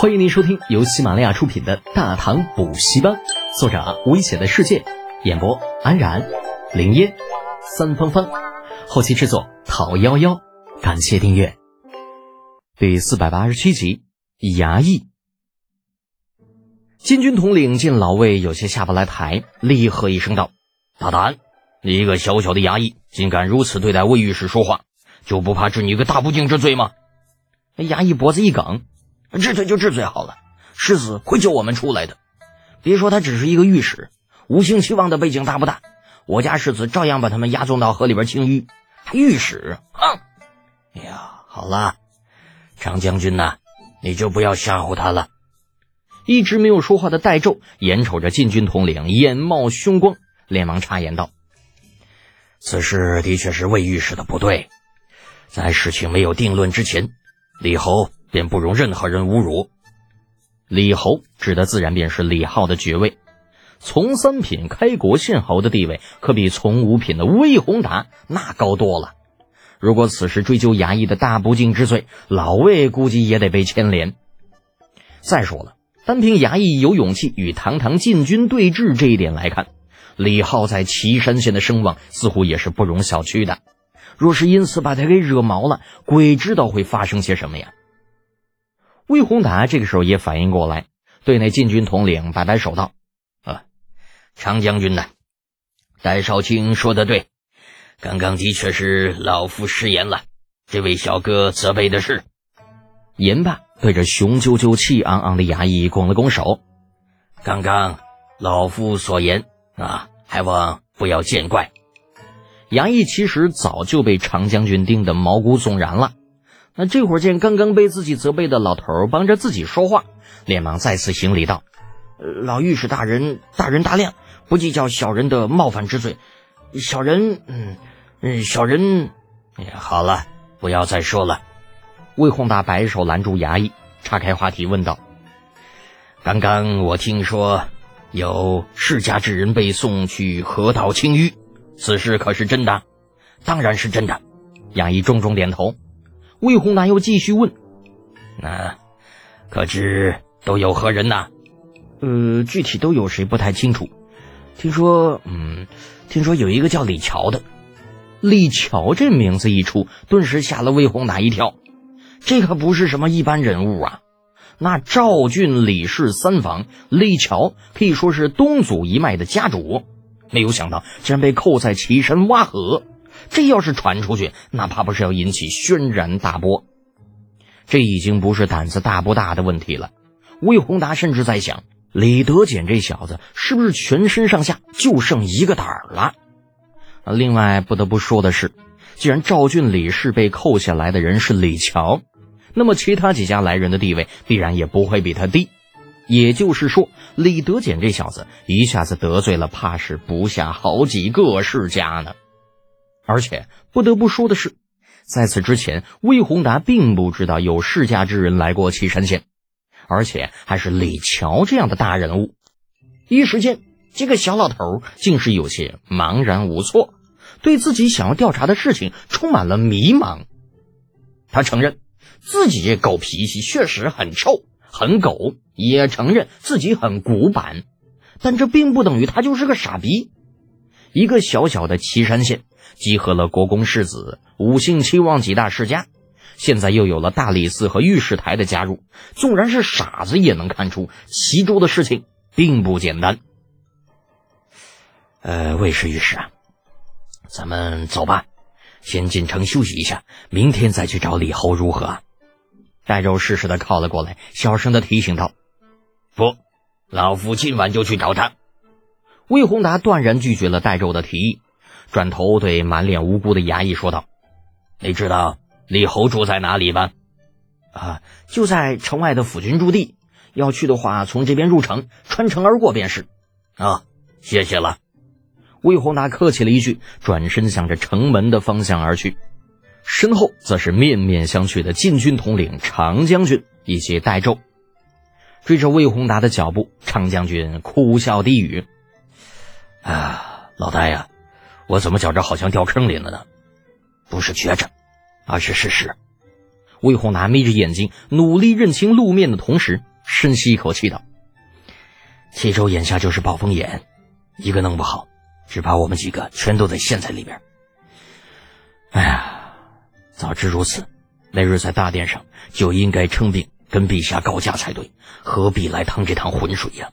欢迎您收听由喜马拉雅出品的《大唐补习班》，作者危险的世界，演播安然、林烟、三芳芳，后期制作陶幺幺。感谢订阅。第四百八十七集，衙役。金军统领见老魏有些下不来台，厉喝一声道：“大胆！你一个小小的衙役，竟敢如此对待魏御史说话，就不怕治你个大不敬之罪吗？”那衙役脖子一梗。治罪就治罪好了，世子会救我们出来的。别说他只是一个御史，五星期望的背景大不大？我家世子照样把他们押送到河里边清淤。还御史，哼！哎呀，好了，张将军呐，你就不要吓唬他了。一直没有说话的戴胄眼瞅着禁军统领眼冒凶光，连忙插言道：“此事的确是魏御史的不对，在事情没有定论之前，李侯。”便不容任何人侮辱。李侯指的自然便是李浩的爵位，从三品开国县侯的地位可比从五品的魏宏达那高多了。如果此时追究衙役的大不敬之罪，老魏估计也得被牵连。再说了，单凭衙役有勇气与堂堂禁军对峙这一点来看，李浩在岐山县的声望似乎也是不容小觑的。若是因此把他给惹毛了，鬼知道会发生些什么呀！魏宏达这个时候也反应过来，对那禁军统领摆摆手道：“啊，常将军呢，戴少卿说的对，刚刚的确是老夫失言了，这位小哥责备的是。”言罢，对着雄赳赳、气昂昂的衙役拱了拱手：“刚刚老夫所言啊，还望不要见怪。”衙役其实早就被常将军盯得毛骨悚然了。那这会儿见刚刚被自己责备的老头帮着自己说话，连忙再次行礼道：“老御史大人大人大量，不计较小人的冒犯之罪。小人，嗯嗯，小人，好了，不要再说了。”魏宏达摆手拦住衙役，岔开话题问道：“刚刚我听说有世家之人被送去河道清淤，此事可是真的？”“当然是真的。”衙役重重点头。魏宏达又继续问：“那可知都有何人呐？呃，具体都有谁不太清楚。听说，嗯，听说有一个叫李乔的。李乔这名字一出，顿时吓了魏宏达一跳。这可不是什么一般人物啊！那赵郡李氏三房，李乔可以说是东祖一脉的家主。没有想到，竟然被扣在岐山挖河。”这要是传出去，那怕不是要引起轩然大波。这已经不是胆子大不大的问题了。魏宏达甚至在想，李德俭这小子是不是全身上下就剩一个胆儿了？另外不得不说的是，既然赵郡李氏被扣下来的人是李乔，那么其他几家来人的地位必然也不会比他低。也就是说，李德俭这小子一下子得罪了，怕是不下好几个世家呢。而且不得不说的是，在此之前，魏宏达并不知道有世家之人来过岐山县，而且还是李乔这样的大人物。一时间，这个小老头竟是有些茫然无措，对自己想要调查的事情充满了迷茫。他承认自己这狗脾气确实很臭、很狗，也承认自己很古板，但这并不等于他就是个傻逼。一个小小的岐山县。集合了国公世子、五姓七望几大世家，现在又有了大理寺和御史台的加入，纵然是傻子也能看出其中的事情并不简单。呃，魏氏御史啊，咱们走吧，先进城休息一下，明天再去找李侯如何？戴胄适时的靠了过来，小声的提醒道：“不，老夫今晚就去找他。”魏宏达断然拒绝了戴胄的提议。转头对满脸无辜的衙役说道：“你知道李侯住在哪里吗？啊，就在城外的府军驻地。要去的话，从这边入城，穿城而过便是。啊，谢谢了。”魏宏达客气了一句，转身向着城门的方向而去，身后则是面面相觑的禁军统领常将军以及戴胄。追着魏宏达的脚步，常将军哭笑低语：“啊，老大呀。”我怎么觉着好像掉坑里了呢？不是觉着，而是事实。魏宏达眯着眼睛，努力认清路面的同时，深吸一口气道：“齐州眼下就是暴风眼，一个弄不好，只怕我们几个全都得陷在里面。哎呀，早知如此，那日在大殿上就应该称病跟陛下告假才对，何必来趟这趟浑水呀？”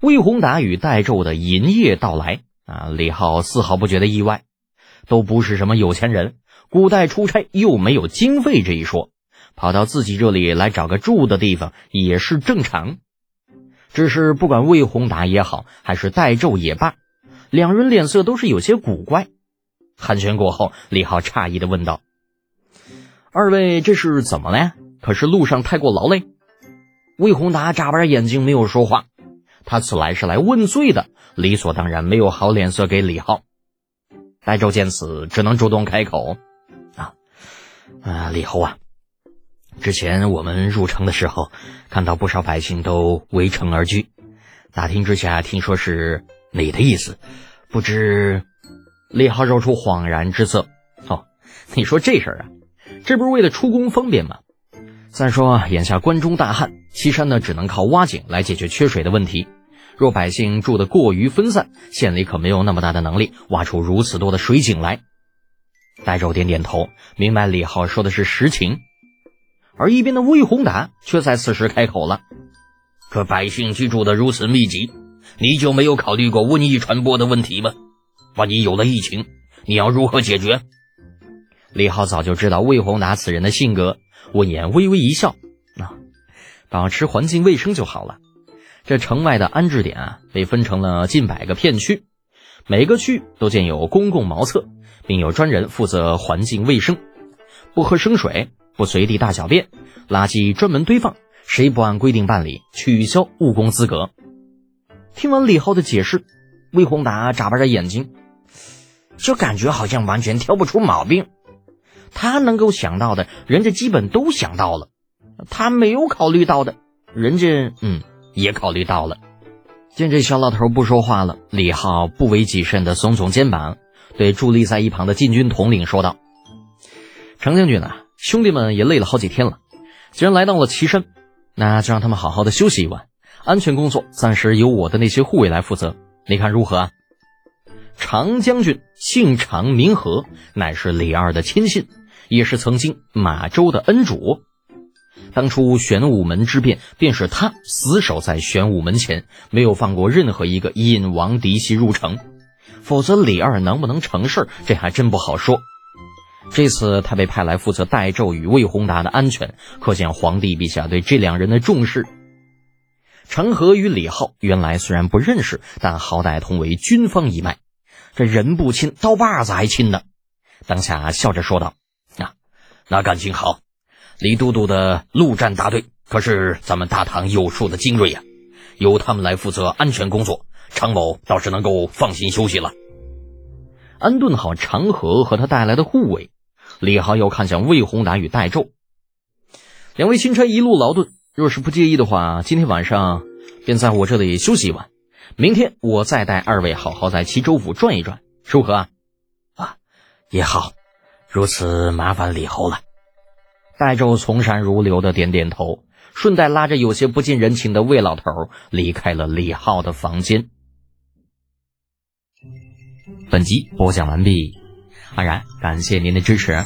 魏宏达与戴胄的银夜到来啊，李浩丝毫不觉得意外，都不是什么有钱人，古代出差又没有经费这一说，跑到自己这里来找个住的地方也是正常。只是不管魏宏达也好，还是戴胄也罢，两人脸色都是有些古怪。寒暄过后，李浩诧异的问道：“二位这是怎么了呀？可是路上太过劳累？”魏宏达眨巴着眼睛，没有说话。他此来是来问罪的，理所当然没有好脸色给李浩。戴胄见此，只能主动开口：“啊，啊，李侯啊，之前我们入城的时候，看到不少百姓都围城而居，打听之下，听说是你的意思，不知……”李浩露出恍然之色：“哦，你说这事儿啊，这不是为了出宫方便吗？”再说，眼下关中大旱，岐山呢只能靠挖井来解决缺水的问题。若百姓住得过于分散，县里可没有那么大的能力挖出如此多的水井来。戴胄点点头，明白李浩说的是实情。而一边的魏宏达却在此时开口了：“可百姓居住的如此密集，你就没有考虑过瘟疫传播的问题吗？万一有了疫情，你要如何解决？”李浩早就知道魏宏达此人的性格。闻言微微一笑，啊，保持环境卫生就好了。这城外的安置点啊，被分成了近百个片区，每个区都建有公共茅厕，并有专人负责环境卫生，不喝生水，不随地大小便，垃圾专门堆放，谁不按规定办理，取消务工资格。听完李浩的解释，魏宏达眨巴着眼睛，就感觉好像完全挑不出毛病。他能够想到的，人家基本都想到了；他没有考虑到的，人家嗯也考虑到了。见这小老头不说话了，李浩不为己甚的耸耸肩膀，对伫立在一旁的禁军统领说道：“程将军啊，兄弟们也累了好几天了，既然来到了岐山，那就让他们好好的休息一晚。安全工作暂时由我的那些护卫来负责，你看如何啊？”常将军姓常名和，乃是李二的亲信。也是曾经马州的恩主，当初玄武门之变，便是他死守在玄武门前，没有放过任何一个引王嫡系入城。否则李二能不能成事，这还真不好说。这次他被派来负责代胄与魏宏达的安全，可见皇帝陛下对这两人的重视。成和与李浩原来虽然不认识，但好歹同为军方一脉，这人不亲，刀把子还亲呢。当下笑着说道。那感情好，李都督的陆战大队可是咱们大唐有数的精锐呀，由他们来负责安全工作，常某倒是能够放心休息了。安顿好长河和他带来的护卫，李浩又看向魏宏达与戴胄，两位钦差一路劳顿，若是不介意的话，今天晚上便在我这里休息一晚，明天我再带二位好好在齐州府转一转，如何啊？啊，也好。如此麻烦李侯了。戴胄从善如流的点点头，顺带拉着有些不近人情的魏老头离开了李浩的房间。本集播讲完毕，安然感谢您的支持。